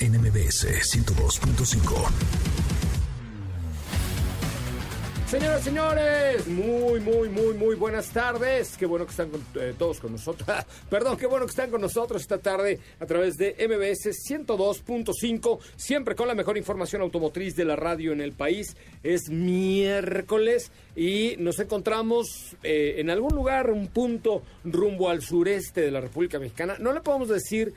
en MBS 102.5. Señoras, señores, muy, muy, muy, muy buenas tardes. Qué bueno que están eh, todos con nosotros. Perdón, qué bueno que están con nosotros esta tarde a través de MBS 102.5, siempre con la mejor información automotriz de la radio en el país. Es miércoles y nos encontramos eh, en algún lugar, un punto rumbo al sureste de la República Mexicana. No le podemos decir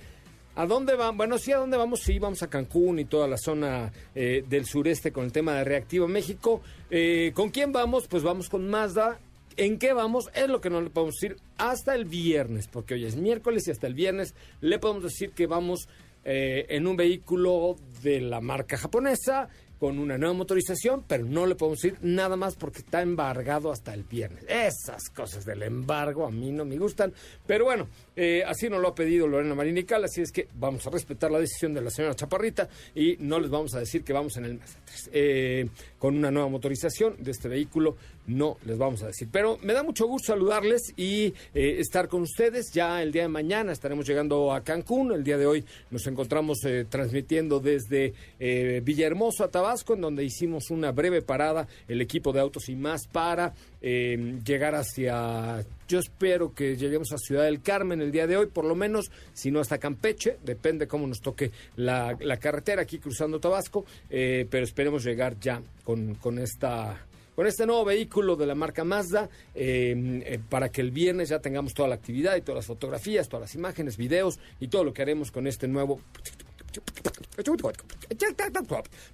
¿A dónde vamos? Bueno, sí, ¿a dónde vamos? Sí, vamos a Cancún y toda la zona eh, del sureste con el tema de Reactiva México. Eh, ¿Con quién vamos? Pues vamos con Mazda. ¿En qué vamos? Es lo que no le podemos decir hasta el viernes, porque hoy es miércoles y hasta el viernes le podemos decir que vamos eh, en un vehículo de la marca japonesa con una nueva motorización, pero no le podemos decir nada más porque está embargado hasta el viernes. Esas cosas del embargo a mí no me gustan, pero bueno, eh, así nos lo ha pedido Lorena Marinical, así es que vamos a respetar la decisión de la señora Chaparrita y no les vamos a decir que vamos en el mes 3. Eh, con una nueva motorización de este vehículo, no les vamos a decir. Pero me da mucho gusto saludarles y eh, estar con ustedes. Ya el día de mañana estaremos llegando a Cancún. El día de hoy nos encontramos transmitiendo desde Villahermoso a Tabasco, en donde hicimos una breve parada, el equipo de Autos y más, para llegar hacia yo espero que lleguemos a Ciudad del Carmen el día de hoy, por lo menos, si no hasta Campeche, depende cómo nos toque la, carretera aquí cruzando Tabasco, eh, pero esperemos llegar ya con, con esta con este nuevo vehículo de la marca Mazda eh, eh, para que el viernes ya tengamos toda la actividad y todas las fotografías, todas las imágenes, videos y todo lo que haremos con este nuevo.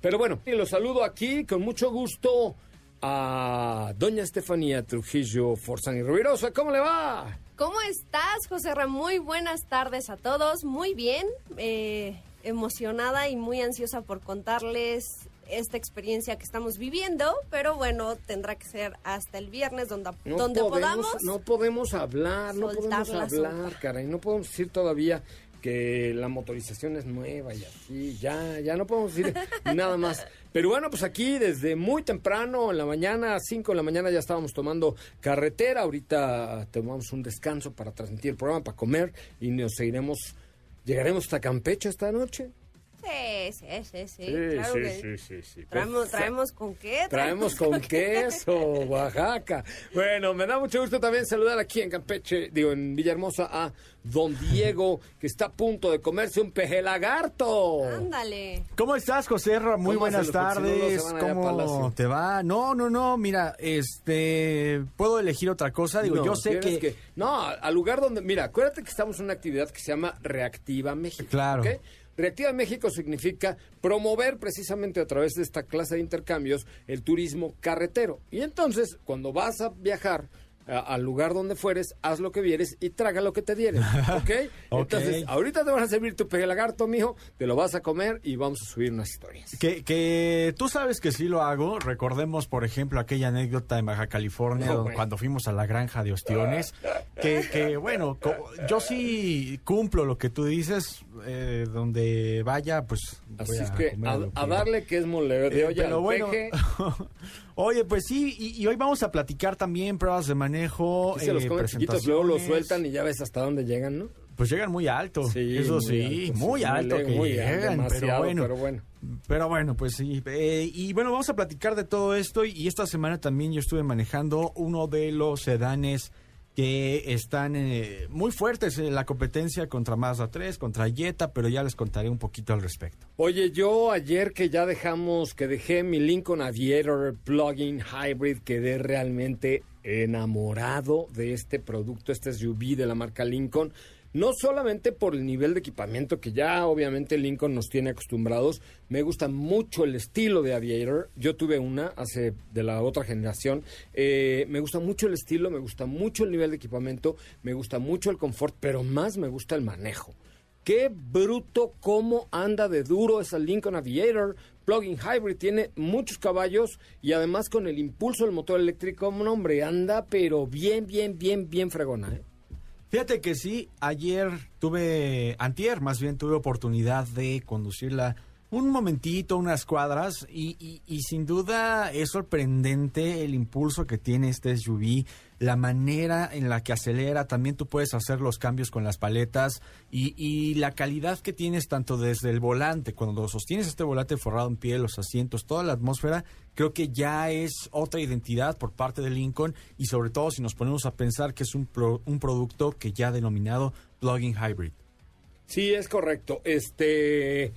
Pero bueno, los saludo aquí con mucho gusto a doña Estefanía Trujillo Forzán y Rubirosa. ¿Cómo le va? ¿Cómo estás, José Ramón? Muy buenas tardes a todos. Muy bien, eh, emocionada y muy ansiosa por contarles esta experiencia que estamos viviendo, pero bueno, tendrá que ser hasta el viernes donde, donde podamos, No podemos hablar, no podemos hablar, caray, no podemos decir todavía que la motorización es nueva y así, ya, ya no podemos decir nada más. Pero bueno, pues aquí desde muy temprano, en la mañana, a 5 de la mañana ya estábamos tomando carretera. Ahorita tomamos un descanso para transmitir el programa, para comer y nos seguiremos, llegaremos hasta Campeche esta noche. Sí, sí, sí, sí. claro sí, sí, sí, Traemos, traemos con qué. Traemos con queso, Oaxaca. Bueno, me da mucho gusto también saludar aquí en Campeche, digo, en Villahermosa, a don Diego, que está a punto de comerse un peje lagarto. Ándale. ¿Cómo estás, José? Muy buenas tardes. ¿Cómo te va? No, no, no, mira, este, ¿puedo elegir otra cosa? Digo, yo sé que... No, al lugar donde... Mira, acuérdate que estamos en una actividad que se llama Reactiva México. Claro. Reactiva México significa promover precisamente a través de esta clase de intercambios el turismo carretero. Y entonces, cuando vas a viajar, al lugar donde fueres, haz lo que vieres y traga lo que te dieres. ¿Ok? Entonces, ahorita te van a servir tu peje lagarto, mijo, te lo vas a comer y vamos a subir unas historias. Que, que tú sabes que sí lo hago. Recordemos, por ejemplo, aquella anécdota en Baja California cuando fuimos a la granja de ostiones. que, que, bueno, yo sí cumplo lo que tú dices. Eh, donde vaya, pues. Así es que a, darle que es mole de eh, bueno, Oye, pues sí, y, hoy vamos a platicar también pruebas de manejo. se los eh, chiquitos, luego los sueltan y ya ves hasta dónde llegan, ¿no? Pues llegan muy alto, sí, eso sí, muy alto, que llegan, pero bueno, pero bueno. Pero bueno, pues sí. Eh, y bueno, vamos a platicar de todo esto y, esta semana también yo estuve manejando uno de los sedanes que están eh, muy fuertes en la competencia contra Mazda 3, contra Jetta, pero ya les contaré un poquito al respecto. Oye, yo ayer que ya dejamos, que dejé mi Lincoln Aviator Plug-in Hybrid, quedé realmente enamorado de este producto, este SUV de la marca Lincoln. No solamente por el nivel de equipamiento que ya obviamente Lincoln nos tiene acostumbrados, me gusta mucho el estilo de Aviator. Yo tuve una hace de la otra generación. Eh, me gusta mucho el estilo, me gusta mucho el nivel de equipamiento, me gusta mucho el confort, pero más me gusta el manejo. Qué bruto cómo anda de duro esa Lincoln Aviator. Plug-in hybrid tiene muchos caballos y además con el impulso del motor eléctrico, un hombre, anda pero bien, bien, bien, bien fregona. ¿eh? Fíjate que sí, ayer tuve, antier más bien tuve oportunidad de conducirla un momentito, unas cuadras, y, y, sin duda es sorprendente el impulso que tiene este SUV, la manera en la que acelera, también tú puedes hacer los cambios con las paletas y, y la calidad que tienes tanto desde el volante, cuando sostienes este volante forrado en piel, los asientos, toda la atmósfera, creo que ya es otra identidad por parte de Lincoln y sobre todo si nos ponemos a pensar que es un, un producto que ya ha denominado plug-in hybrid. Sí, es correcto. Este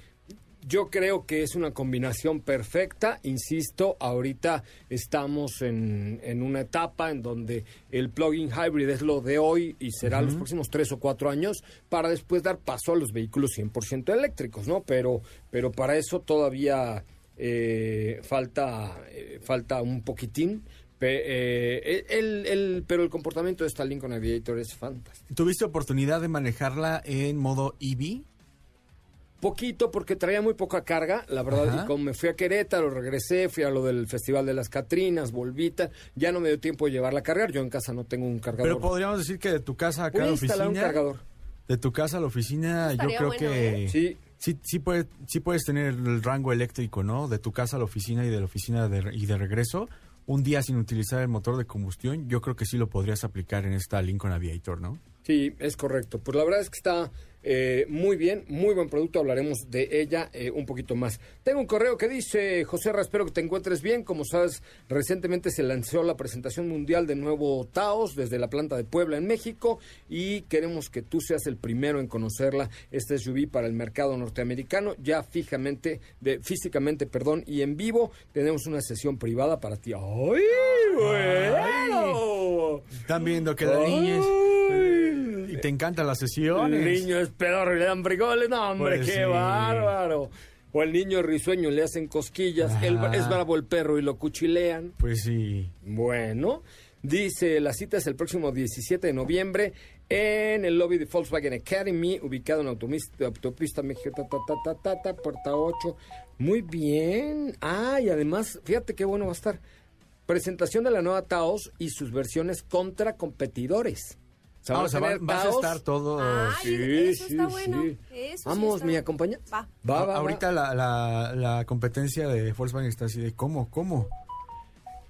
yo creo que es una combinación perfecta. Insisto, ahorita estamos en, una etapa en donde el plug-in hybrid es lo de hoy y será los próximos tres o cuatro años para después dar paso a los vehículos 100% eléctricos, ¿no? Pero, pero para eso todavía eh, falta, eh, falta un poquitín. Eh, el, pero el comportamiento de esta Lincoln Aviator es fantástico. ¿Tuviste oportunidad de manejarla en modo EV? Poquito porque traía muy poca carga, la verdad, y como me fui a Querétaro, regresé, fui a lo del Festival de las Catrinas, Volvita, ya no me dio tiempo de llevarla a cargar, yo en casa no tengo un cargador. Pero podríamos decir que de tu casa a la oficina... un cargador. De tu casa a la oficina, yo creo que... ¿eh? Sí. Sí, sí, puede, sí puedes tener el rango eléctrico, ¿no? De tu casa a la oficina y de la oficina y de regreso. Un día sin utilizar el motor de combustión, yo creo que sí lo podrías aplicar en esta Lincoln Aviator, ¿no? Sí, es correcto. Pues la verdad es que está eh, muy bien, muy buen producto, hablaremos de ella eh, un poquito más. Tengo un correo que dice, José Ra, espero que te encuentres bien. Como sabes, recientemente se lanzó la presentación mundial de nuevo Taos desde la planta de Puebla en México y queremos que tú seas el primero en conocerla, este SUV para el mercado norteamericano, ya fijamente, de, físicamente, perdón, y en vivo tenemos una sesión privada para ti. ¡Ay, Están viendo que la niña y te encantan las sesiones. Es pedorro y le dan frijoles. No, hombre, pues qué bárbaro. O el niño risueño le hacen cosquillas. es bravo el perro y lo cuchilean. Pues sí. Bueno, dice, la cita es el próximo 17 de noviembre en el lobby de Volkswagen Academy, ubicado en autopista, autopista México, ta, ta, ta, puerta 8. Muy bien. Ah, y además, fíjate qué bueno va a estar. Presentación de la nueva Taos y sus versiones contra competidores. Vamos, a, vas a estar todo. sí, eso está bueno. Vamos, ¿me acompaña? Va. va, Ahorita La, la, la, competencia de Volkswagen está así de cómo, cómo.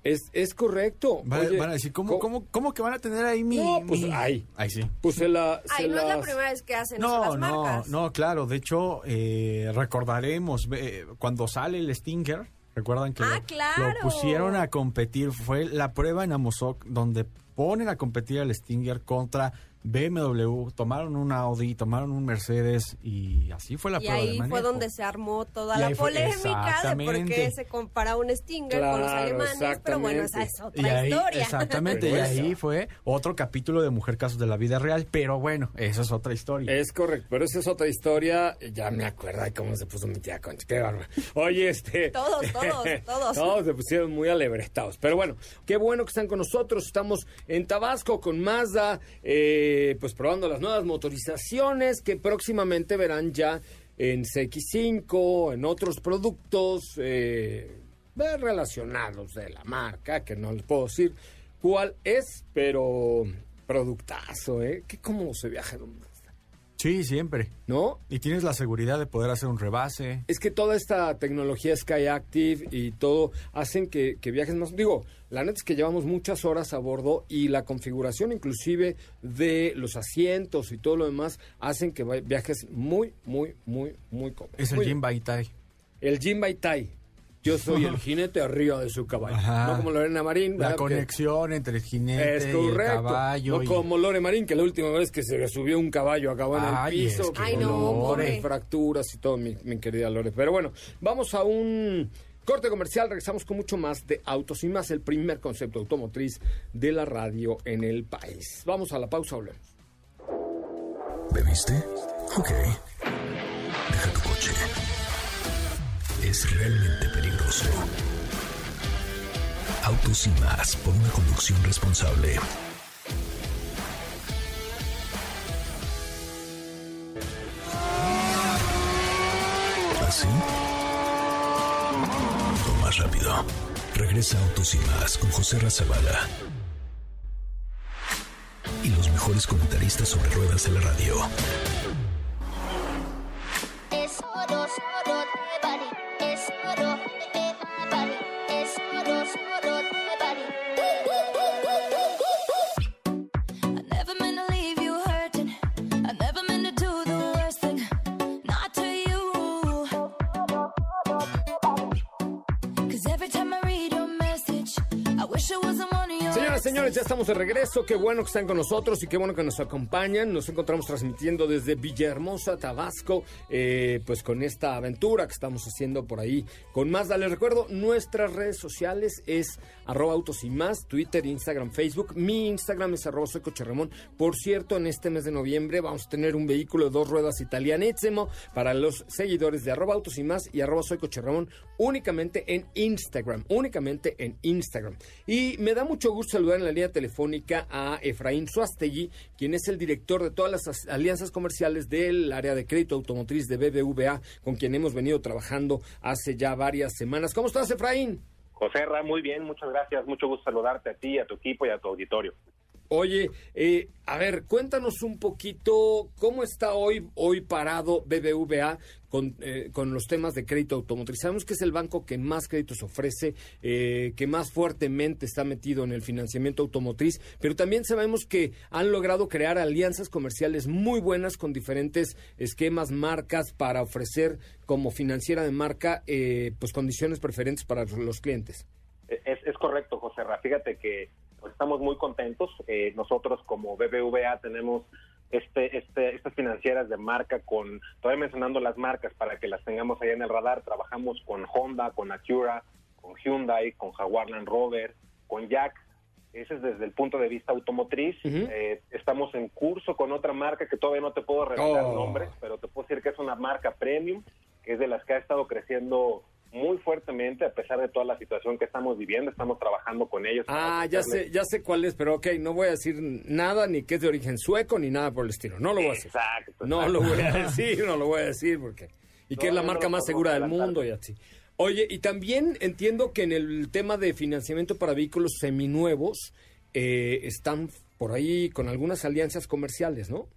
Es, es correcto. Van, a decir, ¿cómo, ¿cómo, ¿cómo, que van a tener ahí mi...? No, pues ahí. Ahí sí. Pues se la... Se no es la primera vez que hacen no, eso las marcas. No, no, claro. De hecho, eh, recordaremos eh, cuando sale el Stinger... ¿Recuerdan que ah, lo, pusieron a competir? Fue la prueba en Amozoc donde ponen a competir al Stinger contra BMW, tomaron un Audi, tomaron un Mercedes y así fue la y prueba ahí fue donde se armó toda la polémica de por qué se compara un Stinger con los alemanes, pero bueno, esa es otra historia. Exactamente, y ahí fue otro capítulo de Mujer Casos de la Vida Real, pero bueno, esa es otra historia. Es correcto, pero esa es otra historia, ya me acuerdo de cómo se puso mi tía Concha, qué bárbaro. Oye, este... todos, todos, todos. todos se pusieron muy alebrestados, pero bueno, qué bueno que están con nosotros, estamos en Tabasco con Mazda, eh eh, pues probando las nuevas motorizaciones que próximamente verán ya en CX5, en otros productos eh, relacionados de la marca, que no les puedo decir cuál es, pero productazo, ¿eh? Que cómo se viaja en Sí, siempre. ¿No? Y tienes la seguridad de poder hacer un rebase. Es que toda esta tecnología Sky Active y todo hacen que, viajes más. Digo, la neta es que llevamos muchas horas a bordo y la configuración inclusive de los asientos y todo lo demás hacen que viajes muy, muy, muy, muy cómodos. Es el Jim Baitai. El Jim Baitai. Yo soy el jinete arriba de su caballo. No como Lorena Marín. La conexión entre el jinete y el caballo. No como Lore Marín, que la última vez que se subió un caballo acabó en el piso. Ay, no, fracturas y todo, mi, mi querida Lore. Pero bueno, vamos a un Corte comercial, regresamos con mucho más de autos y más, el primer concepto automotriz de la radio en el país. Vamos a la pausa, hablemos. ¿Bebiste? Ok. Deja tu coche. Es realmente peligroso. Autos y más por una conducción responsable. ¿Así? rápido. Regresa Autos y Más con José Razabala. Y los mejores comentaristas sobre ruedas de la radio. Ya estamos de regreso. Qué bueno que están con nosotros y qué bueno que nos acompañan. Nos encontramos transmitiendo desde Villahermosa, Tabasco, eh, pues con esta aventura que estamos haciendo por ahí con Mazda. Les recuerdo, nuestras redes sociales es arroba autos y más, Twitter, Instagram, Facebook. Mi Instagram es arroba soy. Por cierto, en este mes de noviembre vamos a tener un vehículo de dos ruedas italianísimo para los seguidores de arroba autos y más y arroba únicamente en Instagram, únicamente en Instagram. Y me da mucho gusto saludar en la línea telefónica a Efraín Suastegui, quien es el director de todas las alianzas comerciales del área de crédito automotriz de BBVA, con quien hemos venido trabajando hace ya varias semanas. ¿Cómo estás, Efraín? José Ra, muy bien, muchas gracias. Mucho gusto saludarte a ti, a tu equipo y a tu auditorio. Oye, eh, a ver, cuéntanos un poquito cómo está hoy, hoy parado BBVA con, eh, con los temas de crédito automotriz. Sabemos que es el banco que más créditos ofrece, eh, que más fuertemente está metido en el financiamiento automotriz, pero también sabemos que han logrado crear alianzas comerciales muy buenas con diferentes esquemas, marcas para ofrecer como financiera de marca, pues condiciones preferentes para los clientes. Es, es correcto, José Ra. Fíjate que pues estamos muy contentos. Eh, nosotros como BBVA tenemos este, este, estas financieras de marca con, todavía mencionando las marcas para que las tengamos ahí en el radar, trabajamos con Honda, con Acura, con Hyundai, con Jaguar Land Rover, con Jack. Ese es desde el punto de vista automotriz. Eh, estamos en curso con otra marca que todavía no te puedo revelar oh. nombres, pero te puedo decir que es una marca premium, que es de las que ha estado creciendo muy fuertemente a pesar de toda la situación que estamos viviendo. Estamos trabajando con ellos. Ah, ya sé, ya sé cuál es, pero ok, no voy a decir nada ni que es de origen sueco ni nada por el estilo. No lo voy a decir. Exacto. No lo voy a decir, no lo voy a decir porque y que es la marca más segura del mundo y así. Oye, y también entiendo que en el tema de financiamiento para vehículos seminuevos eh, están por ahí con algunas alianzas comerciales, ¿no?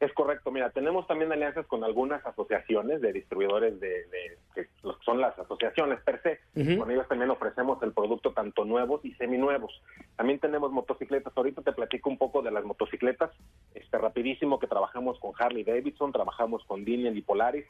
Es correcto, mira, tenemos también alianzas con algunas asociaciones de distribuidores de, que son las asociaciones per se. Con ellos también ofrecemos el producto tanto nuevos y seminuevos. También tenemos motocicletas. Ahorita te platico un poco de las motocicletas. Este rapidísimo que trabajamos con Harley Davidson, trabajamos con Dinian y Polaris,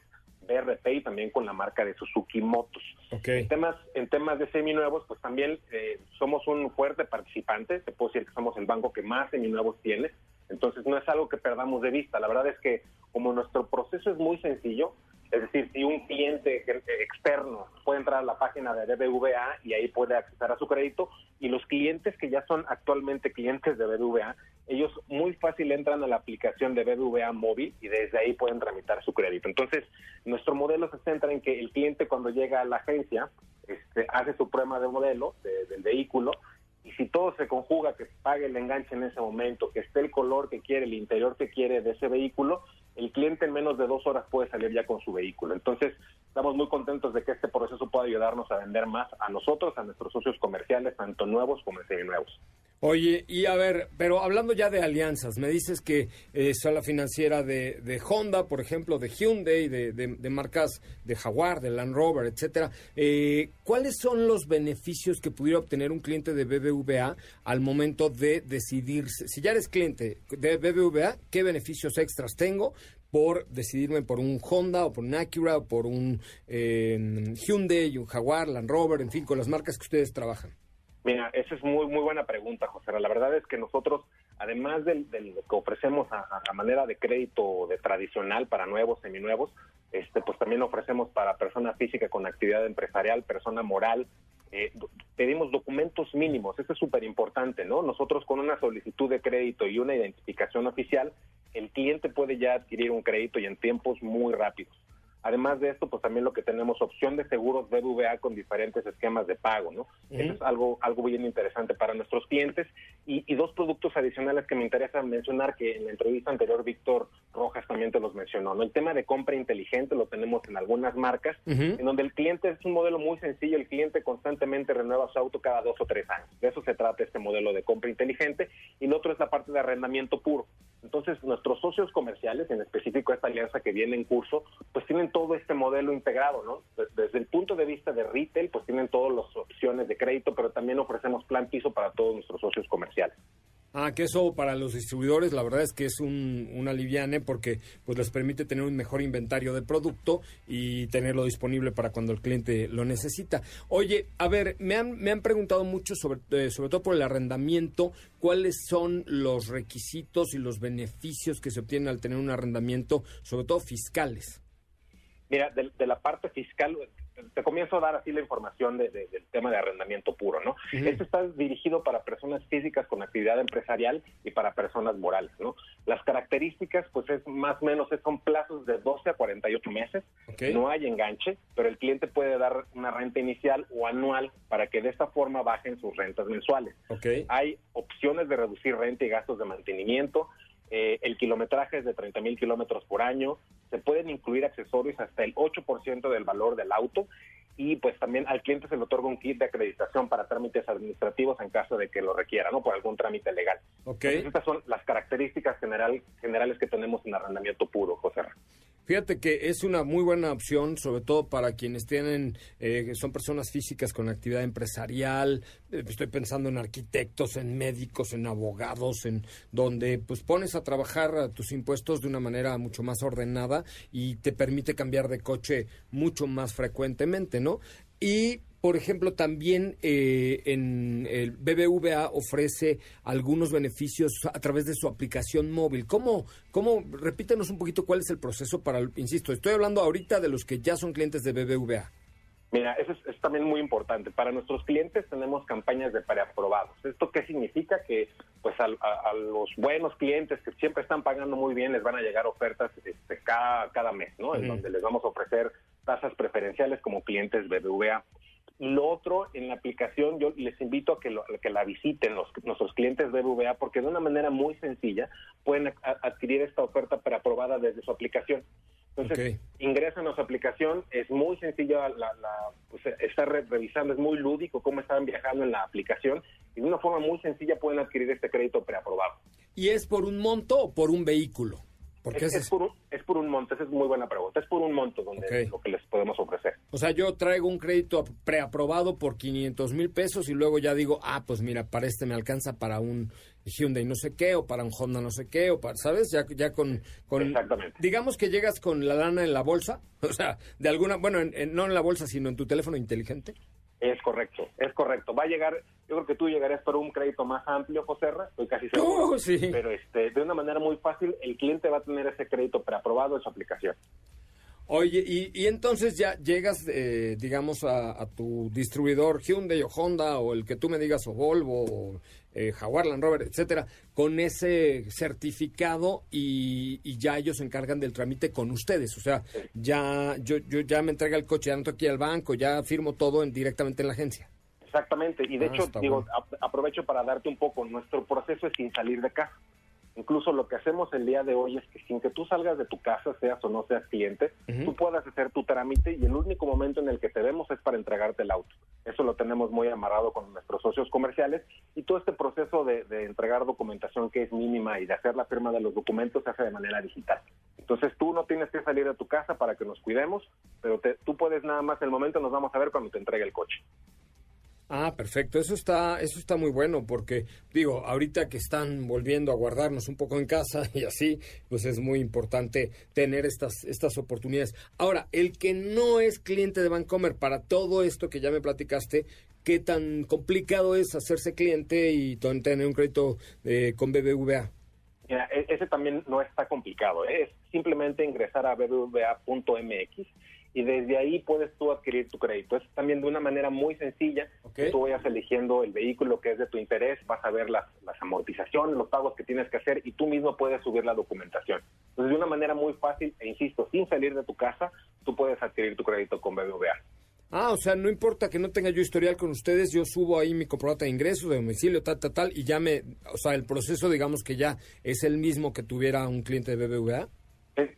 BRP y también con la marca de Suzuki Motos. En temas en temas de seminuevos, pues también eh, somos un fuerte participante. Te puedo decir que somos el banco que más seminuevos tiene entonces no es algo que perdamos de vista. La verdad es que como nuestro proceso es muy sencillo, es decir, si un cliente externo puede entrar a la página de BBVA y ahí puede acceder a su crédito, y los clientes que ya son actualmente clientes de BBVA, ellos muy fácil entran a la aplicación de BBVA móvil y desde ahí pueden tramitar su crédito. Entonces, nuestro modelo se centra en que el cliente cuando llega a la agencia este, hace su prueba de modelo del vehículo y si todo se conjuga, que pague el enganche en ese momento, que esté el color que quiere, el interior que quiere de ese vehículo, el cliente en menos de dos horas puede salir ya con su vehículo. Entonces, estamos muy contentos de que este proceso pueda ayudarnos a vender más a nosotros, a nuestros socios comerciales, tanto nuevos como seminuevos. Oye, y a ver, pero hablando ya de alianzas, me dices que eh, la financiera de, de, Honda, por ejemplo, de Hyundai, de, de, marcas de Jaguar, de Land Rover, etcétera. Eh, ¿Cuáles son los beneficios que pudiera obtener un cliente de BBVA al momento de decidirse? Si ya eres cliente de BBVA, ¿qué beneficios extras tengo? Por decidirme por un Honda o por un Acura o por un eh, Hyundai, un Jaguar, Land Rover, en fin, con las marcas que ustedes trabajan? Mira, esa es muy muy buena pregunta, José. La verdad es que nosotros, además del, del que ofrecemos a, a, manera de crédito de tradicional para nuevos, seminuevos, este, pues también ofrecemos para persona física con actividad empresarial, persona moral, eh, pedimos documentos mínimos, eso es súper importante, ¿no? Nosotros con una solicitud de crédito y una identificación oficial, el cliente puede ya adquirir un crédito y en tiempos muy rápidos. Además de esto, pues también lo que tenemos opción de seguros BBVA con diferentes esquemas de pago, ¿no? Eso es algo algo bien interesante para nuestros clientes y, y, dos productos adicionales que me interesa mencionar que en la entrevista anterior Víctor Rojas también te los mencionó, ¿no? El tema de compra inteligente lo tenemos en algunas marcas, en donde el cliente es un modelo muy sencillo, el cliente constantemente renueva su auto cada dos o tres años. De eso se trata este modelo de compra inteligente y el otro es la parte de arrendamiento puro. Entonces, nuestros socios comerciales, en específico esta alianza que viene en curso, pues tienen todo este modelo integrado, ¿no? Desde el punto de vista de retail, pues tienen todas las opciones de crédito, pero también ofrecemos plan piso para todos nuestros socios comerciales. Ah, que eso para los distribuidores la verdad es que es un, un aliviane porque pues les permite tener un mejor inventario de producto y tenerlo disponible para cuando el cliente lo necesita. Oye, a ver, me han, me han preguntado mucho sobre, eh, sobre todo por el arrendamiento, cuáles son los requisitos y los beneficios que se obtienen al tener un arrendamiento, sobre todo fiscales. Mira, de, de la parte fiscal, te comienzo a dar así la información de, de, del tema de arrendamiento puro, ¿no? Uh -huh. Esto está dirigido para personas físicas con actividad empresarial y para personas morales, ¿no? Las características, pues es más o menos, son plazos de 12 a 48 meses, okay. no hay enganche, pero el cliente puede dar una renta inicial o anual para que de esta forma bajen sus rentas mensuales. Okay. Hay opciones de reducir renta y gastos de mantenimiento, eh, el kilometraje es de 30 mil kilómetros por año, se pueden incluir accesorios hasta el 8% del valor del auto y pues también al cliente se le otorga un kit de acreditación para trámites administrativos en caso de que lo requiera, ¿no? Por algún trámite legal. Okay. Entonces, estas son las características general, generales que tenemos en arrendamiento puro, José. Fíjate que es una muy buena opción, sobre todo para quienes tienen, eh, son personas físicas con actividad empresarial. Eh, estoy pensando en arquitectos, en médicos, en abogados, en donde pues pones a trabajar tus impuestos de una manera mucho más ordenada y te permite cambiar de coche mucho más frecuentemente, ¿no? Y por ejemplo, también eh, en el BBVA ofrece algunos beneficios a través de su aplicación móvil. ¿Cómo, cómo, repítenos un poquito cuál es el proceso para, insisto, estoy hablando ahorita de los que ya son clientes de BBVA. Mira, eso es, es, también muy importante. Para nuestros clientes tenemos campañas de preaprobados. ¿Esto qué significa? Que pues a, a, a, los buenos clientes que siempre están pagando muy bien les van a llegar ofertas este, cada, cada mes, ¿no? En donde les vamos a ofrecer tasas preferenciales como clientes BBVA. Y lo otro, en la aplicación, yo les invito a que, lo, a que la visiten los, nuestros clientes BBVA, porque de una manera muy sencilla pueden a, adquirir esta oferta preaprobada desde su aplicación. Entonces, okay. ingresan a su aplicación, es muy sencilla, la, la pues, estar re revisando, es muy lúdico cómo están viajando en la aplicación y de una forma muy sencilla pueden adquirir este crédito preaprobado. ¿Y es por un monto o por un vehículo? Porque es, es, por un, es, por un, monto, esa es muy buena pregunta. Es por un monto donde okay. lo que les podemos ofrecer. O sea, yo traigo un crédito preaprobado por 500 mil pesos y luego ya digo, ah, pues mira, para este me alcanza para un Hyundai no sé qué, o para un Honda no sé qué, o para, ¿sabes? Ya, ya con, con... Exactamente. Digamos que llegas con la lana en la bolsa, o sea, de alguna, bueno, en, en, no en la bolsa, sino en tu teléfono inteligente. Es correcto, es correcto. Va a llegar, yo creo que tú llegarás por un crédito más amplio, José estoy casi seguro. Oh, sí. Pero este, de una manera muy fácil, el cliente va a tener ese crédito preaprobado en su aplicación. Oye, y, y entonces ya llegas, eh, digamos, a, a, tu distribuidor Hyundai o Honda o el que tú me digas, o Volvo, o eh, Jaguar, Land Rover, etcétera, con ese certificado y, y, ya ellos se encargan del trámite con ustedes. O sea, ya yo, yo ya me entrega el coche, ya no ir al banco, ya firmo todo en, directamente en la agencia. Exactamente, y de ah, hecho, digo, bueno. aprovecho para darte un poco, nuestro proceso es sin salir de casa. Incluso lo que hacemos el día de hoy es que sin que tú salgas de tu casa, seas o no seas cliente, uh -huh. tú puedas hacer tu trámite y el único momento en el que te vemos es para entregarte el auto. Eso lo tenemos muy amarrado con nuestros socios comerciales y todo este proceso de, de entregar documentación que es mínima y de hacer la firma de los documentos se hace de manera digital. Entonces tú no tienes que salir de tu casa para que nos cuidemos, pero te, tú puedes nada más, el momento nos vamos a ver cuando te entregue el coche. Ah, perfecto. Eso está, eso está muy bueno porque, digo, ahorita que están volviendo a guardarnos un poco en casa y así, pues es muy importante tener estas, estas oportunidades. Ahora, el que no es cliente de Bancomer, para todo esto que ya me platicaste, ¿qué tan complicado es hacerse cliente y tener un crédito eh, con BBVA? Mira, e-, ese también no está complicado. ¿eh? Es simplemente ingresar a bbva.mx y desde ahí puedes tú adquirir tu crédito. Es también de una manera muy sencilla. Tú vayas eligiendo el vehículo que es de tu interés, vas a ver las, las amortizaciones, los pagos que tienes que hacer y tú mismo puedes subir la documentación. Entonces, de una manera muy fácil e insisto, sin salir de tu casa, tú puedes adquirir tu crédito con BBVA. Ah, o sea, no importa que no tenga yo historial con ustedes, yo subo ahí mi comprobante de ingresos, de domicilio, tal, tal, tal, y ya me, o sea, el proceso, digamos que ya es el mismo que tuviera un cliente de BBVA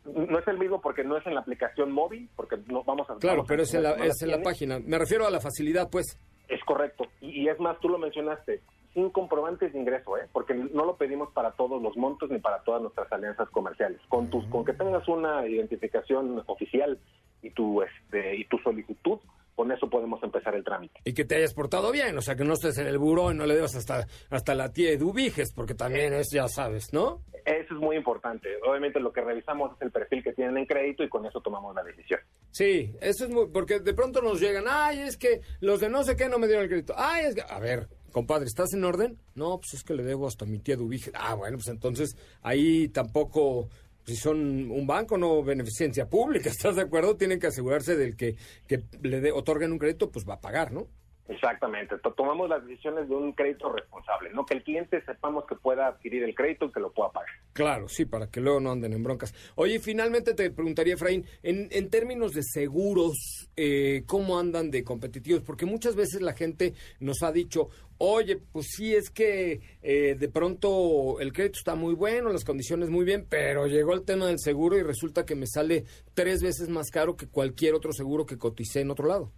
no es el mismo porque no es en la aplicación móvil, porque no vamos a... Claro, pero es en, la, es en la página. Me refiero a la facilidad, pues. Es correcto. Y, es más, tú lo mencionaste, sin comprobantes de ingreso, ¿eh? porque no lo pedimos para todos los montos ni para todas nuestras alianzas comerciales. Con, tus, con que tengas una identificación oficial y tu, este, y tu solicitud, con eso podemos empezar el trámite. Y que te hayas portado bien, o sea, que no estés en el buró y no le debas hasta, hasta la tía Eduviges, porque también es, ya sabes, ¿no? Eso es muy importante. Obviamente lo que revisamos es el perfil que tienen en crédito y con eso tomamos la decisión. Sí, eso es muy, porque de pronto nos llegan, ay, es que los de no sé qué no me dieron el crédito. Ay, es que, a ver, compadre, ¿estás en orden? No, pues es que le debo hasta mi tía Eduviges. Ah, bueno, pues entonces ahí tampoco si son un banco, no beneficencia pública, ¿estás de acuerdo? Tienen que asegurarse del que, que le otorguen un crédito, pues va a pagar, ¿no? Exactamente, tomamos las decisiones de un crédito responsable, no que el cliente sepamos que pueda adquirir el crédito y que lo pueda pagar. Claro, sí, para que luego no anden en broncas. Oye, finalmente te preguntaría, Efraín, en, en términos de seguros, eh, ¿cómo andan de competitivos? Porque muchas veces la gente nos ha dicho, oye, pues sí, es que eh, de pronto el crédito está muy bueno, las condiciones muy bien, pero llegó el tema del seguro y resulta que me sale tres veces más caro que cualquier otro seguro que coticé en otro lado.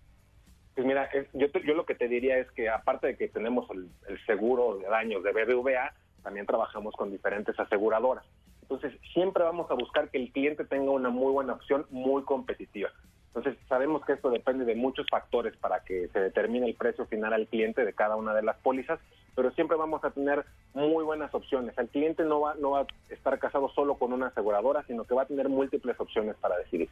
Pues mira, yo, yo lo que te diría es que aparte de que tenemos el, seguro de daños de BBVA, también trabajamos con diferentes aseguradoras. Entonces, siempre vamos a buscar que el cliente tenga una muy buena opción, muy competitiva. Entonces, sabemos que esto depende de muchos factores para que se determine el precio final al cliente de cada una de las pólizas, pero siempre vamos a tener muy buenas opciones. El cliente no va, no va a estar casado solo con una aseguradora, sino que va a tener múltiples opciones para decidir.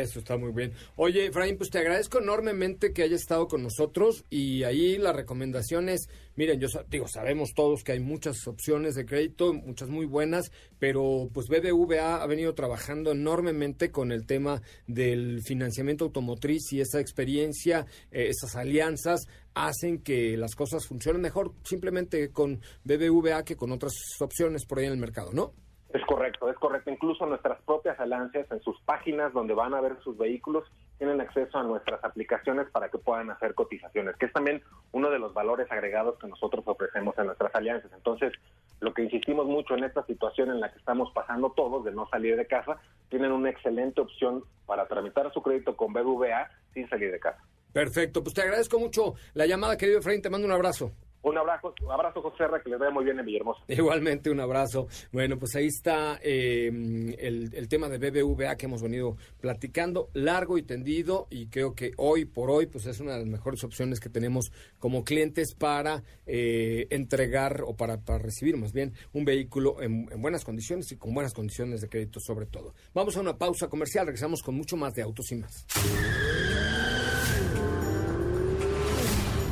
Eso está muy bien. Oye, Efraín, pues te agradezco enormemente que hayas estado con nosotros y ahí la recomendación es, miren, yo digo, sabemos todos que hay muchas opciones de crédito, muchas muy buenas, pero pues BBVA ha venido trabajando enormemente con el tema del financiamiento automotriz y esa experiencia, eh, esas alianzas hacen que las cosas funcionen mejor simplemente con BBVA que con otras opciones por ahí en el mercado, ¿no? Es correcto, es correcto. Incluso nuestras propias alianzas en sus páginas donde van a ver sus vehículos tienen acceso a nuestras aplicaciones para que puedan hacer cotizaciones, que es también uno de los valores agregados que nosotros ofrecemos en nuestras alianzas. Entonces, lo que insistimos mucho en esta situación en la que estamos pasando todos de no salir de casa, tienen una excelente opción para tramitar su crédito con BBVA sin salir de casa. Perfecto, pues te agradezco mucho la llamada, querido Efraín, te mando un abrazo. Un abrazo, un abrazo José R, que les vaya muy bien en Villahermosa. Igualmente, un abrazo. Bueno, pues ahí está em, el, tema de BBVA que hemos venido platicando, largo y tendido, y creo que hoy por hoy, pues es una de las mejores opciones que tenemos como clientes para eh, entregar o para, recibir más bien un vehículo en, en, buenas condiciones y con buenas condiciones de crédito sobre todo. Vamos a una pausa comercial, regresamos con mucho más de autos y más.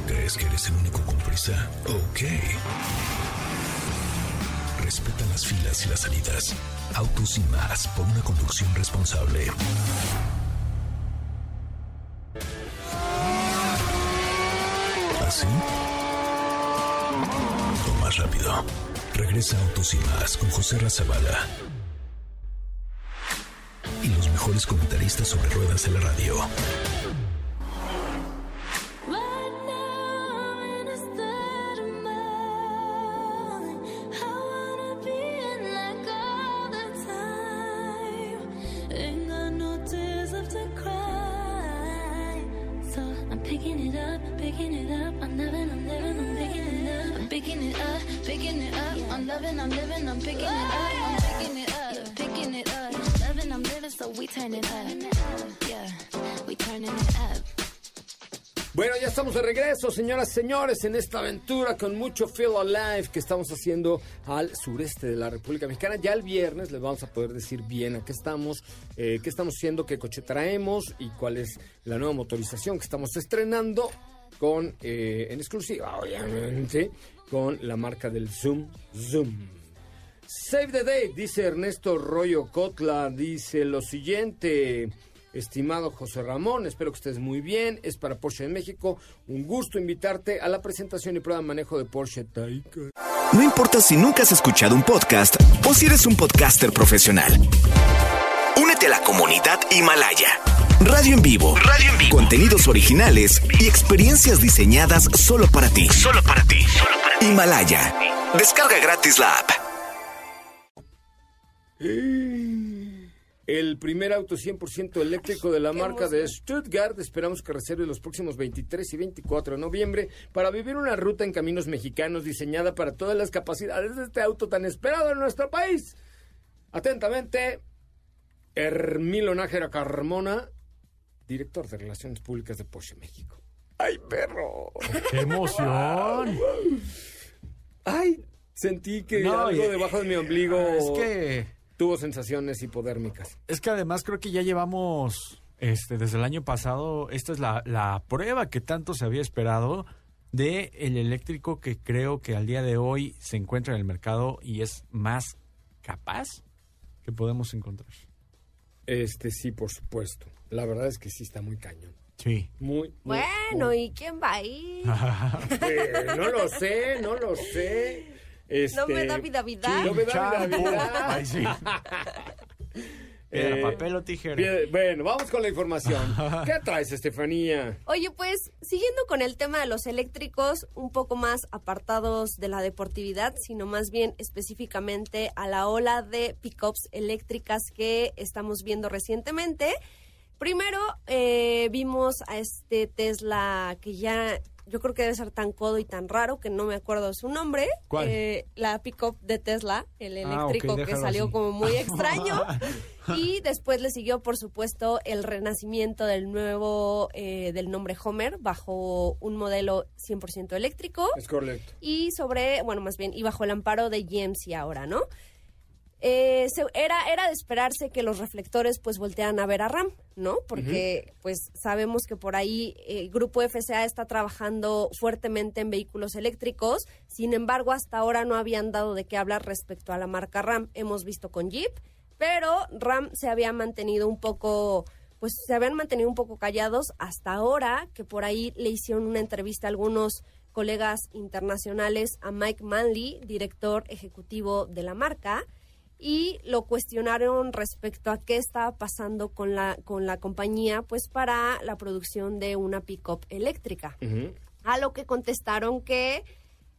¿Crees que eres el único Ok. Respeta las filas y las salidas. Autos y más por una conducción responsable. ¿Así? O más rápido. Regresa Autos y más con José Razabala. Y los mejores comentaristas sobre ruedas de la radio. Señoras y señores, en esta aventura con mucho Feel Alive que estamos haciendo al sureste de la República Mexicana. Ya el viernes les vamos a poder decir bien a qué estamos, eh, qué estamos haciendo, qué coche traemos y cuál es la nueva motorización que estamos estrenando con, eh, en exclusiva, obviamente, con la marca del Zoom Zoom. Save the Date, dice Ernesto Royo Cotla, dice lo siguiente. Estimado José Ramón, espero que estés muy bien. Es para Porsche en México. Un gusto invitarte a la presentación y prueba de manejo de Porsche Taycan. No importa si nunca has escuchado un podcast o si eres un podcaster profesional. Únete a la comunidad Himalaya. Radio en vivo. Radio en vivo. Contenidos originales y experiencias diseñadas solo para ti. Solo para ti. Solo para ti. Himalaya. Descarga gratis la app. El primer auto 100% eléctrico de la marca de Stuttgart. Esperamos que reserve los próximos 23 y 24 de noviembre para vivir una ruta en caminos mexicanos diseñada para todas las capacidades de este auto tan esperado en nuestro país. Atentamente, Hermilo Nájera Carmona, director de Relaciones Públicas de Porsche México. ¡Ay, perro! ¡Qué emoción! ¡Ay! Sentí que No, algo y- debajo de mi ombligo Es que, tuvo sensaciones hipodérmicas. es que además creo que ya llevamos, este, desde el año pasado, esta es la, la prueba que tanto se había esperado de el eléctrico que creo que al día de hoy se encuentra en el mercado y es más capaz que podemos encontrar. Este sí, por supuesto. La verdad es que sí está muy cañón. Sí. Muy, muy, Bueno, muy- ¿y quién va ahí? Eh, no lo sé, no lo sé. Este, No me da vida, vida. No me da vida, vida. Ay, sí. Era papel o tijera. Bien, bueno, vamos con la información. ¿Qué traes, Estefanía? Oye, pues siguiendo con el tema de los eléctricos, un poco más apartados de la deportividad, sino más bien específicamente a la ola de pickups eléctricas que estamos viendo recientemente. Primero eh, vimos a este Tesla que ya yo creo que debe ser tan codo y tan raro que no me acuerdo su nombre. ¿Cuál? Eh, la pickup de Tesla, el Ah, eléctrico que salió así. como muy extraño. Y después le siguió, por supuesto, el renacimiento del nuevo, eh, del nombre Homer, bajo un modelo 100% eléctrico. Es correcto. Y sobre, bueno, más bien, y bajo el amparo de GMC ahora, ¿no? Eh, se- era, era de esperarse que los reflectores pues voltearan a ver a RAM, ¿no? Porque pues sabemos que por ahí el grupo FCA está trabajando fuertemente en vehículos eléctricos, sin embargo hasta ahora no habían dado de qué hablar respecto a la marca RAM. Hemos visto con Jeep, pero RAM se había mantenido un poco pues se habían mantenido un poco callados hasta ahora que por ahí le hicieron una entrevista a algunos colegas internacionales a Mike Manley, director ejecutivo de la marca, y lo cuestionaron respecto a qué estaba pasando con la, con la compañía, pues para la producción de una pick-up eléctrica. A lo que contestaron que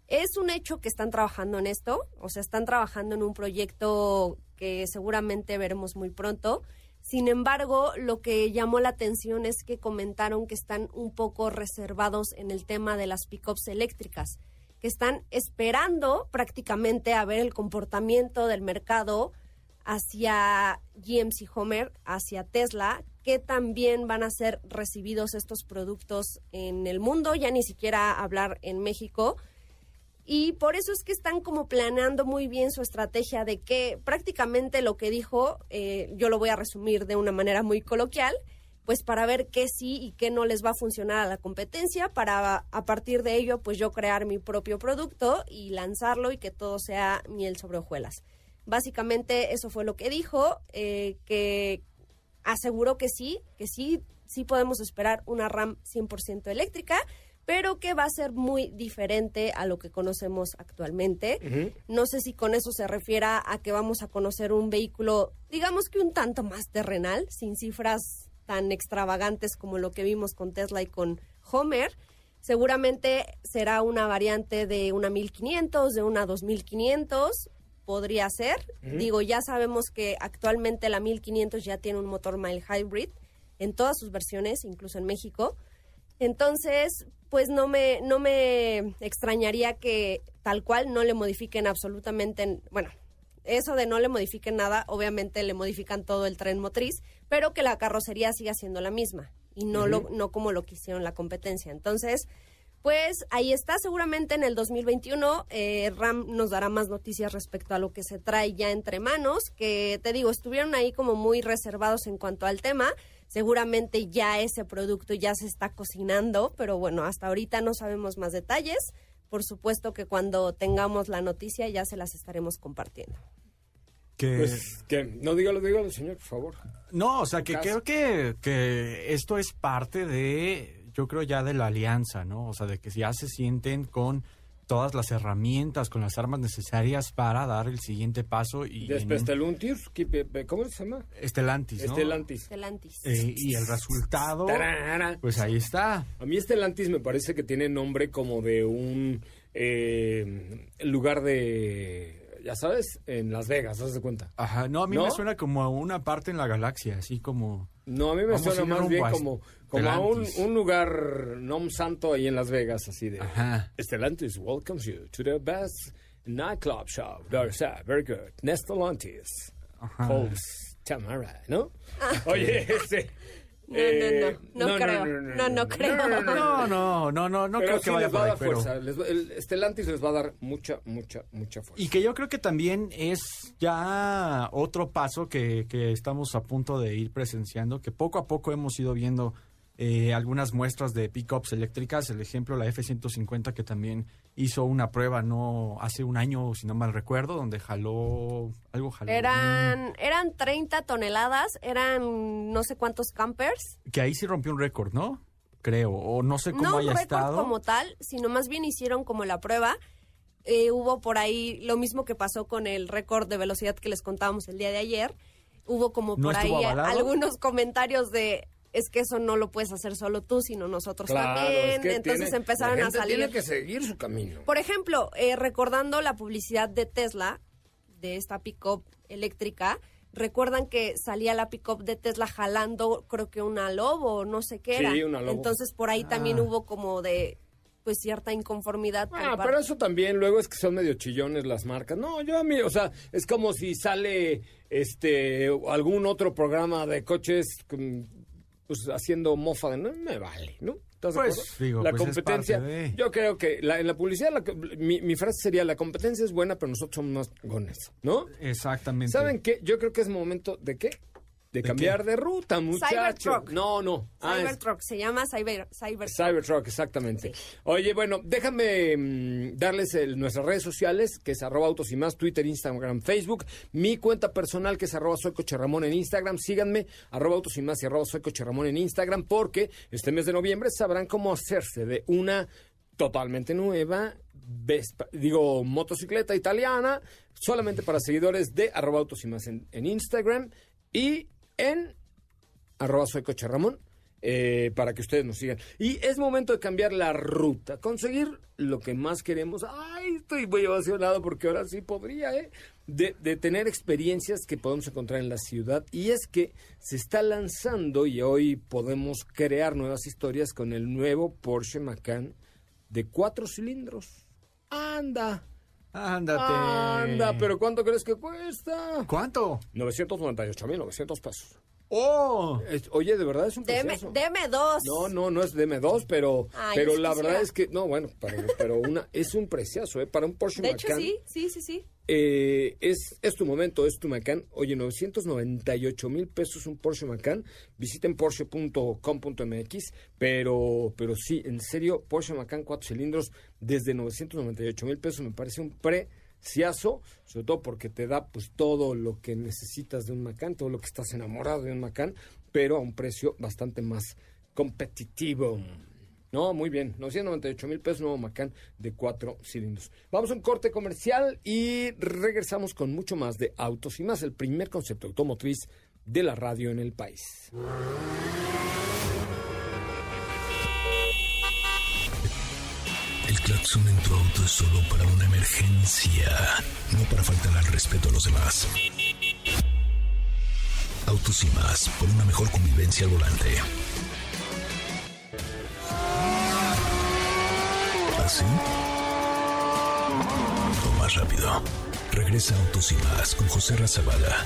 es un hecho que están trabajando en esto, o sea, están trabajando en un proyecto que seguramente veremos muy pronto. Sin embargo, lo que llamó la atención es que comentaron que están un poco reservados en el tema de las pickups eléctricas, que están esperando prácticamente a ver el comportamiento del mercado hacia GMC Homer, hacia Tesla, que también van a ser recibidos estos productos en el mundo, ya ni siquiera hablar en México. Y por eso es que están como planeando muy bien su estrategia de que prácticamente lo que dijo, eh, yo lo voy a resumir de una manera muy coloquial, pues para ver qué sí y qué no les va a funcionar a la competencia, para a partir de ello pues yo crear mi propio producto y lanzarlo y que todo sea miel sobre hojuelas. Básicamente eso fue lo que dijo, eh, que aseguró que sí, que sí, sí podemos esperar una RAM 100% eléctrica, pero que va a ser muy diferente a lo que conocemos actualmente. No sé si con eso se refiera a que vamos a conocer un vehículo, digamos que un tanto más terrenal, sin cifras tan extravagantes como lo que vimos con Tesla y con Homer. Seguramente será una variante de una 1500, de una 2500, podría ser. Digo, ya sabemos que actualmente la 1500 ya tiene un motor mild hybrid en todas sus versiones, incluso en México. Entonces, pues no me, no me extrañaría que tal cual no le modifiquen absolutamente, bueno, eso de no le modifiquen nada, obviamente le modifican todo el tren motriz, pero que la carrocería siga siendo la misma. y no, lo, no como lo que hicieron la competencia. Entonces, pues ahí está, seguramente en el 2021 eh, RAM nos dará más noticias respecto a lo que se trae ya entre manos, que te digo, estuvieron ahí como muy reservados en cuanto al tema. Seguramente ya ese producto ya se está cocinando, pero bueno, hasta ahorita no sabemos más detalles. Por supuesto que cuando tengamos la noticia ya se las estaremos compartiendo. Que... Pues que no diga lo diga señor, por favor. No, o sea, que creo que, que esto es parte de yo creo ya de la alianza, ¿no? O sea, de que ya se sienten con todas las herramientas, con las armas necesarias para dar el siguiente paso. y Después ¿cómo se llama? Estelantis, ¿no? Estelantis. Estelantis. Eh, y el resultado, pues ahí está. A mí Estelantis me parece que tiene nombre como de un eh, lugar de ya sabes, en Las Vegas, ¿haz de cuenta? Ajá, no, a mí me suena como a una parte en la galaxia, así como... No, a mí me suena más bien como, como a un, un, lugar no santo ahí en Las Vegas, así de... Ajá. Estelantis welcomes you to the best nightclub show. Very good. Nestelantis. Ajá. Tamara, ¿no? Oye, este... No, no, no, no, creo. No, no, creo. No, no, no, no, no creo que vaya les va a dar fuerza. el Estelantis les va a dar mucha, mucha, mucha fuerza. Y que yo creo que también es ya otro paso que, que estamos a punto de ir presenciando, que poco a poco hemos ido viendo eh, algunas muestras de pickups eléctricas, el ejemplo la F-150 que también hizo una prueba no hace un año, si no mal recuerdo, donde jaló algo jaló. Eran eran 30 toneladas, eran no sé cuántos campers. Que ahí sí rompió un récord, ¿no? Creo, o no sé cómo no haya estado. como tal, sino más bien hicieron como la prueba. Eh, hubo por ahí lo mismo que pasó con el récord de velocidad que les contábamos el día de ayer. Hubo como por ahí algunos comentarios de es que eso no lo puedes hacer solo tú, sino nosotros también. Entonces empezaron a salir. Tiene que seguir su camino. Por ejemplo, eh, recordando la publicidad de Tesla, de esta pick-up eléctrica, recuerdan que salía la pick-up de Tesla jalando, creo que una lobo, no sé qué era. Sí, una lobo. Entonces por ahí también ah. hubo como de pues cierta inconformidad. Ah, pero eso también luego es que son medio chillones las marcas. No, yo a mí, o sea, es como si sale este algún otro programa de coches pues haciendo mofa de no me vale, ¿no? pues, digo, la pues competencia, yo creo que en la publicidad, mi, frase sería, la competencia es buena, pero nosotros somos más gones, ¿no? Exactamente. ¿Saben qué? Yo creo que es momento de qué? De, cambiar de ruta, muchachos. No, no. Ah, Cybertruck, se llama Cyber, Cybertruck. Cybertruck, exactamente. Oye, bueno, déjame mm, darles nuestras redes sociales, que es arroba autos y más, Twitter, Instagram, Facebook. Mi cuenta personal, que es arroba soy Coche Ramón en Instagram. Síganme, arroba autos y más y arroba soy Coche Ramón en Instagram, porque este mes de noviembre sabrán cómo hacerse de una totalmente nueva, digo, motocicleta italiana, solamente para seguidores de arroba autos y más en Instagram. Y en arroba soy Coche Ramón. Eh, para que ustedes nos sigan. Y es momento de cambiar la ruta, conseguir lo que más queremos. Ay, estoy muy emocionado porque ahora sí podría, ¿eh? De, de, tener experiencias que podemos encontrar en la ciudad. Y es que se está lanzando y hoy podemos crear nuevas historias con el nuevo Porsche Macan de cuatro cilindros. ¡Anda! Ándate. Anda, pero ¿cuánto crees que cuesta? ¿Cuánto? 998.900 pesos. ¡Oh! oye, de verdad es un DM, DM2. No, no, no es DM2, pero, pero la verdad es que, no, bueno, pero, una, es un preciazo, ¿eh? Para un Porsche Macan. De hecho, sí, sí, sí, sí. Eh, es, es tu momento, es tu Macan. Oye, 998 mil pesos un Porsche Macan. Visiten porsche.com.mx. Pero, pero sí, en serio, Porsche Macan cuatro cilindros desde 998 mil pesos me parece un preciazo, sobre todo porque te da pues todo lo que necesitas de un Macan, todo lo que estás enamorado de un Macan, pero a un precio bastante más competitivo. No, muy bien. 998 mil pesos, nuevo Macan de cuatro cilindros. Vamos a un corte comercial y regresamos con mucho más de autos y más, el primer concepto automotriz de la radio en el país. Claxon en tu auto es solo para una emergencia, no para faltar al respeto a los demás. Autos y más, por una mejor convivencia al volante. ¿Así? O más rápido. Regresa Autos y más con José Razabala.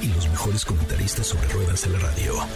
Y los mejores comentaristas sobre ruedas de la radio.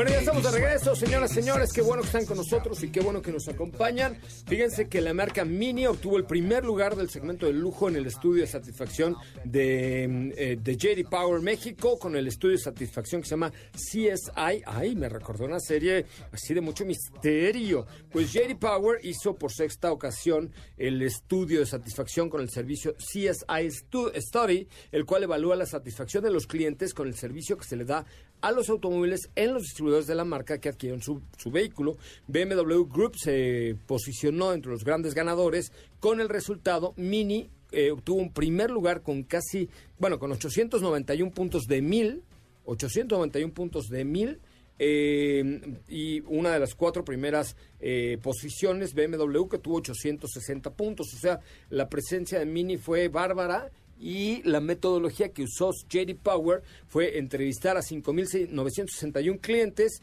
Bueno, ya estamos de regreso, señoras y señores. Qué bueno que están con nosotros y qué bueno que nos acompañan. Fíjense que la marca Mini obtuvo el primer lugar del segmento de lujo en el estudio de satisfacción de, eh, de JD Power México con el estudio de satisfacción que se llama CSI. Ay, me recordó una serie así de mucho misterio. Pues JD Power hizo por sexta ocasión el estudio de satisfacción con el servicio CSI Stu- Study, el cual evalúa la satisfacción de los clientes con el servicio que se le da a los automóviles en los distribuidores de la marca que adquirieron su, vehículo. BMW Group se posicionó entre los grandes ganadores con el resultado Mini eh, obtuvo un primer lugar con casi, bueno, con 891 puntos de mil, 891 puntos de mil. eh, y una de las cuatro primeras eh, posiciones, BMW, que tuvo 860 puntos. O sea, la presencia de Mini fue bárbara y la metodología que usó JD Power fue entrevistar a 5.961 clientes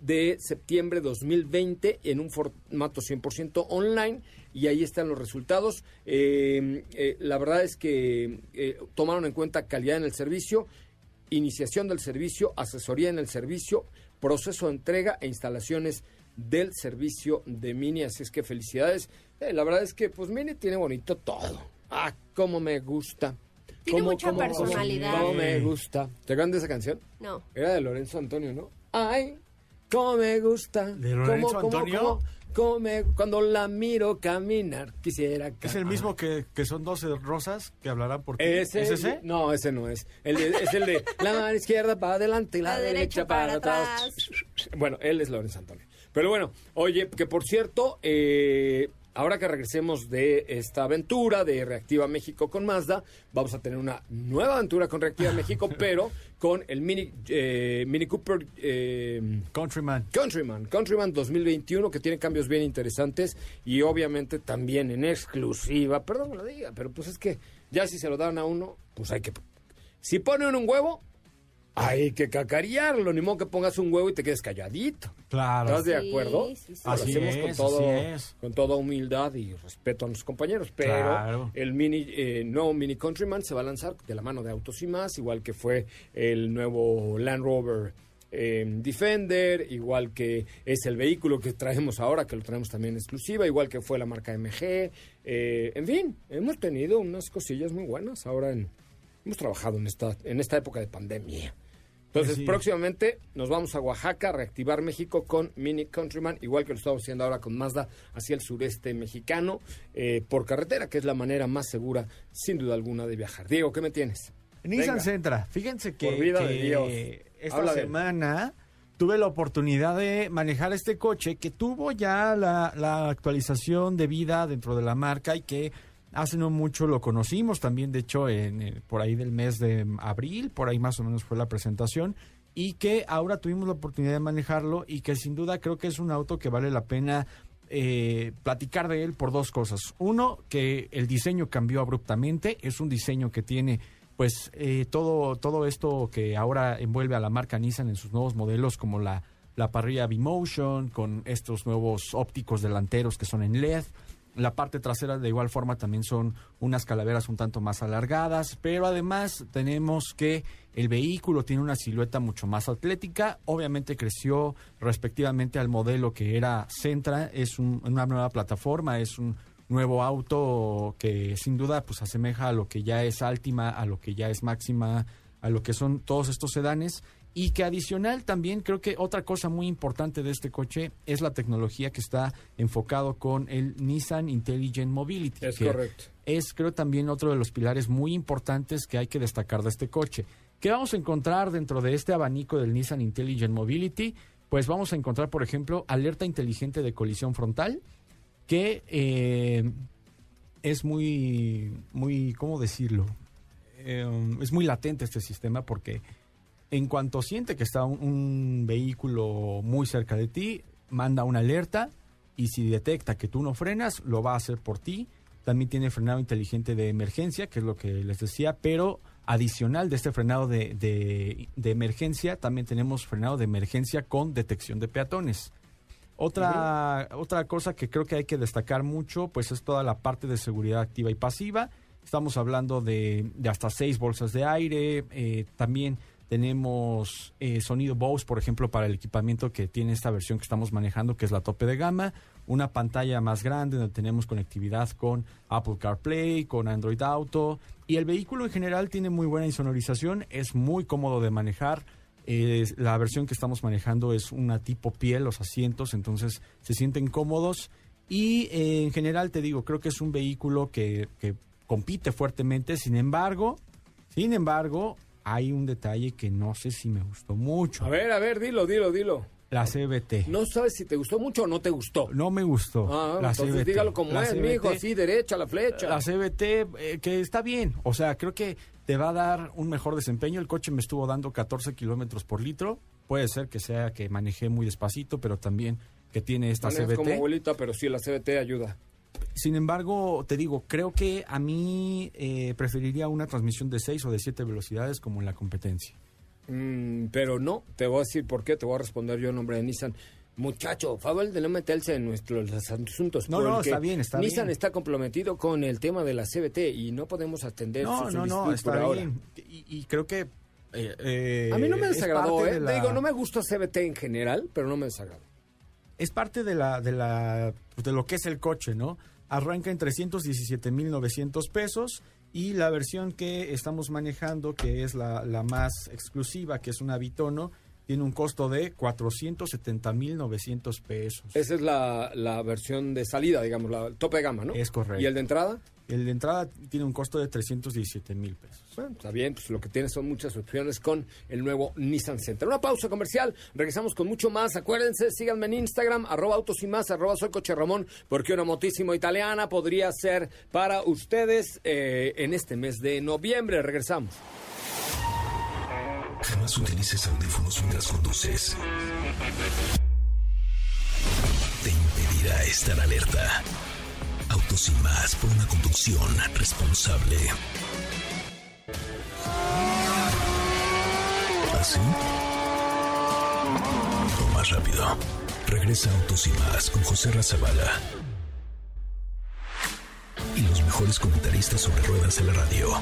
de septiembre 2020 en un formato 100% online y ahí están los resultados. Eh, eh, la verdad es que eh, tomaron en cuenta calidad en el servicio, iniciación del servicio, asesoría en el servicio, proceso de entrega e instalaciones del servicio de Mini. Así es que felicidades. Eh, la verdad es que pues Mini tiene bonito todo. Ah, cómo me gusta. Tiene Cómo- mucha cómo- personalidad. Cómo me gusta. ¿Te acuerdas de esa canción? No. Era de Lorenzo Antonio, ¿no? Ay, cómo me gusta. ¿De Lorenzo Cómo, Antonio? cómo, cómo me- cuando la miro caminar, quisiera Es el mismo que, que son 12 rosas que hablarán por ti. ¿Ese? ¿Es ese? No, ese no es. El de- es el de la mano izquierda para adelante y la, La derecha, derecha para, para atrás. Bueno, él es Lorenzo Antonio. Pero bueno, oye, que por cierto, eh, ahora que regresemos de esta aventura de Reactiva México con Mazda, vamos a tener una nueva aventura con Reactiva México, pero con el Mini, eh, Mini Cooper eh, Countryman. Countryman, Countryman 2021 que tiene cambios bien interesantes y obviamente también en exclusiva, perdón que lo diga, pero pues es que ya si se lo dan a uno, pues hay que... Si pone uno un huevo, hay que cacarearlo, ni modo que pongas un huevo y te quedes calladito. Claro. ¿Estás de Sí, acuerdo? sí, sí. Lo Así hacemos es, con todo, así es. con toda humildad y respeto a nuestros compañeros, pero Claro. el mini eh, nuevo Mini Countryman se va a lanzar de la mano de Autos y más, igual que fue el nuevo Land Rover eh, Defender, igual que es el vehículo que traemos ahora, que lo traemos también en exclusiva, igual que fue la marca MG, eh, en fin, hemos tenido unas cosillas muy buenas ahora en, hemos trabajado en esta, en esta época de pandemia. Entonces, Sí. próximamente nos vamos a Oaxaca a reactivar México con Mini Countryman, igual que lo estamos haciendo ahora con Mazda hacia el sureste mexicano, eh, por carretera, que es la manera más segura, sin duda alguna, de viajar. Diego, ¿qué me tienes? Nissan Venga. Sentra. Fíjense que, Por vida que de Dios. esta Habla semana tuve la oportunidad de manejar este coche que tuvo ya la, la actualización de vida dentro de la marca y que hace no mucho lo conocimos también, de hecho, en, eh, por ahí del mes de abril, por ahí más o menos fue la presentación y que ahora tuvimos la oportunidad de manejarlo y que sin duda creo que es un auto que vale la pena eh, platicar de él por dos cosas. Uno, que el diseño cambió abruptamente, es un diseño que tiene pues eh, todo, todo esto que ahora envuelve a la marca Nissan en sus nuevos modelos como la, la parrilla B-Motion, con estos nuevos ópticos delanteros que son en LED. La parte trasera de igual forma también son unas calaveras un tanto más alargadas, pero además tenemos que el vehículo tiene una silueta mucho más atlética, obviamente creció respectivamente al modelo que era Sentra, es un- una nueva plataforma, es un nuevo auto que sin duda pues asemeja a lo que ya es Altima, a lo que ya es Máxima, a lo que son todos estos sedanes y que adicional también creo que otra cosa muy importante de este coche es la tecnología que está enfocado con el Nissan Intelligent Mobility. Es que correcto. Es creo también otro de los pilares muy importantes que hay que destacar de este coche. ¿Qué vamos a encontrar dentro de este abanico del Nissan Intelligent Mobility? Pues vamos a encontrar, por ejemplo, alerta inteligente de colisión frontal, que eh, es muy, muy, ¿cómo decirlo? Eh, es muy latente este sistema porque en cuanto siente que está un, un vehículo muy cerca de ti, manda una alerta y si detecta que tú no frenas, lo va a hacer por ti. también tiene frenado inteligente de emergencia, que es lo que les decía, pero adicional de este frenado de, de, emergencia, también tenemos frenado de emergencia con detección de peatones. Otra, otra cosa que creo que hay que destacar mucho, pues es toda la parte de seguridad activa y pasiva. Estamos hablando de, de hasta seis bolsas de aire, eh, también tenemos eh, sonido Bose, por ejemplo, para el equipamiento que tiene esta versión que estamos manejando, que es la tope de gama. Una pantalla más grande donde tenemos conectividad con Apple CarPlay, con Android Auto. Y el vehículo en general tiene muy buena insonorización, es muy cómodo de manejar. la versión que estamos manejando es una tipo piel, los asientos, entonces se sienten cómodos. Y eh, en general te digo, creo que es un vehículo que, que compite fuertemente. Sin embargo, sin embargo, hay un detalle que no sé si me gustó mucho. A ver, a ver, dilo, dilo, dilo. La CBT. No sabes si te gustó mucho o no te gustó. No me gustó. Ah, la entonces CBT. dígalo como es, mijo, así derecha la flecha. La CBT, eh, que está bien. O sea, creo que te va a dar un mejor desempeño. El coche me estuvo dando 14 kilómetros por litro. Puede ser que sea que manejé muy despacito, pero también que tiene esta CBT. como abuelita, pero sí, la CBT ayuda. Sin embargo, te digo, creo que a mí eh, preferiría una transmisión de 6 o de 7 velocidades como en la competencia. Mm, pero no, te voy a decir por qué, te voy a responder yo en nombre de Nissan. Muchacho, favor de no meterse en nuestros asuntos. No, no, está bien, está Nissan está comprometido con el tema de la CBT y no podemos atender no, no, no, está bien. Y, creo que... Eh, eh, a mí no me desagradó, ¿eh? Digo, no me gusta CBT en general, pero no me desagradó. Es parte de la, de la, de lo que es el coche, ¿no? arranca en 317.900 pesos y la versión que estamos manejando, que es la, la más exclusiva, que es una Bitono, tiene un costo de 470.900 pesos. Esa es la, la, versión de salida, digamos, la tope de gama, ¿no? Es correcto. ¿Y el de entrada? El de entrada tiene un costo de 317 mil pesos. Bueno, está bien, pues lo que tiene son muchas opciones con el nuevo Nissan Center. Una pausa comercial, regresamos con mucho más. Acuérdense, síganme en Instagram, arroba autos y más, arroba soy coche Ramón, porque una motísimo italiana podría ser para ustedes eh, en este mes de noviembre. Regresamos. Jamás utilices audífonos mientras conduces. Te impedirá estar alerta. Autos y más por una conducción responsable. ¿Así? O más rápido. Regresa Autos y más con José Razabala. Y los mejores comentaristas sobre ruedas de la radio.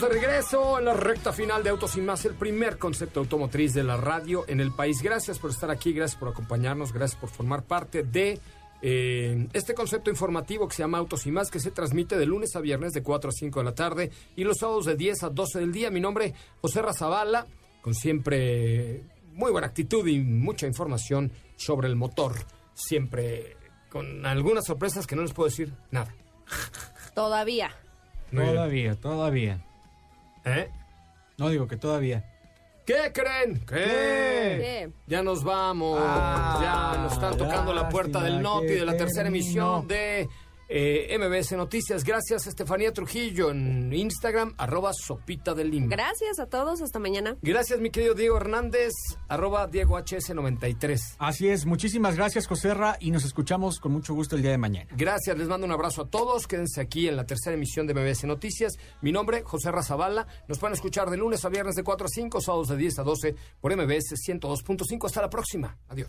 Estamos de regreso en la recta final de Autos y Más, el primer concepto automotriz de la radio en el país. Gracias por estar aquí, gracias por acompañarnos, gracias por formar parte de eh, este concepto informativo que se llama Autos y Más, que se transmite de lunes a viernes de 4 a 5 de la tarde y los sábados de 10 a 12 del día. Mi nombre es José Razabala, con siempre muy buena actitud y mucha información sobre el motor, siempre con algunas sorpresas que no les puedo decir nada. Todavía. Todavía, todavía. ¿Eh? No digo que todavía. ¿Qué creen? ¿Qué? Ya nos vamos. ya nos están tocando la puerta del Noti de la tercera emisión de eh, MBS Noticias. Gracias, Estefanía Trujillo, en Instagram, arroba Sopita del Lima. Gracias a todos, hasta mañana. Gracias, mi querido Diego Hernández, arroba Diego HS93. Así es, muchísimas gracias, Joserra, y nos escuchamos con mucho gusto el día de mañana. Gracias, les mando un abrazo a todos. Quédense aquí en la tercera emisión de MBS Noticias. Mi nombre, José Zavala. Nos pueden escuchar de lunes a viernes de 4 a 5, sábados de 10 a 12 por MBS 102.5. Hasta la próxima. Adiós.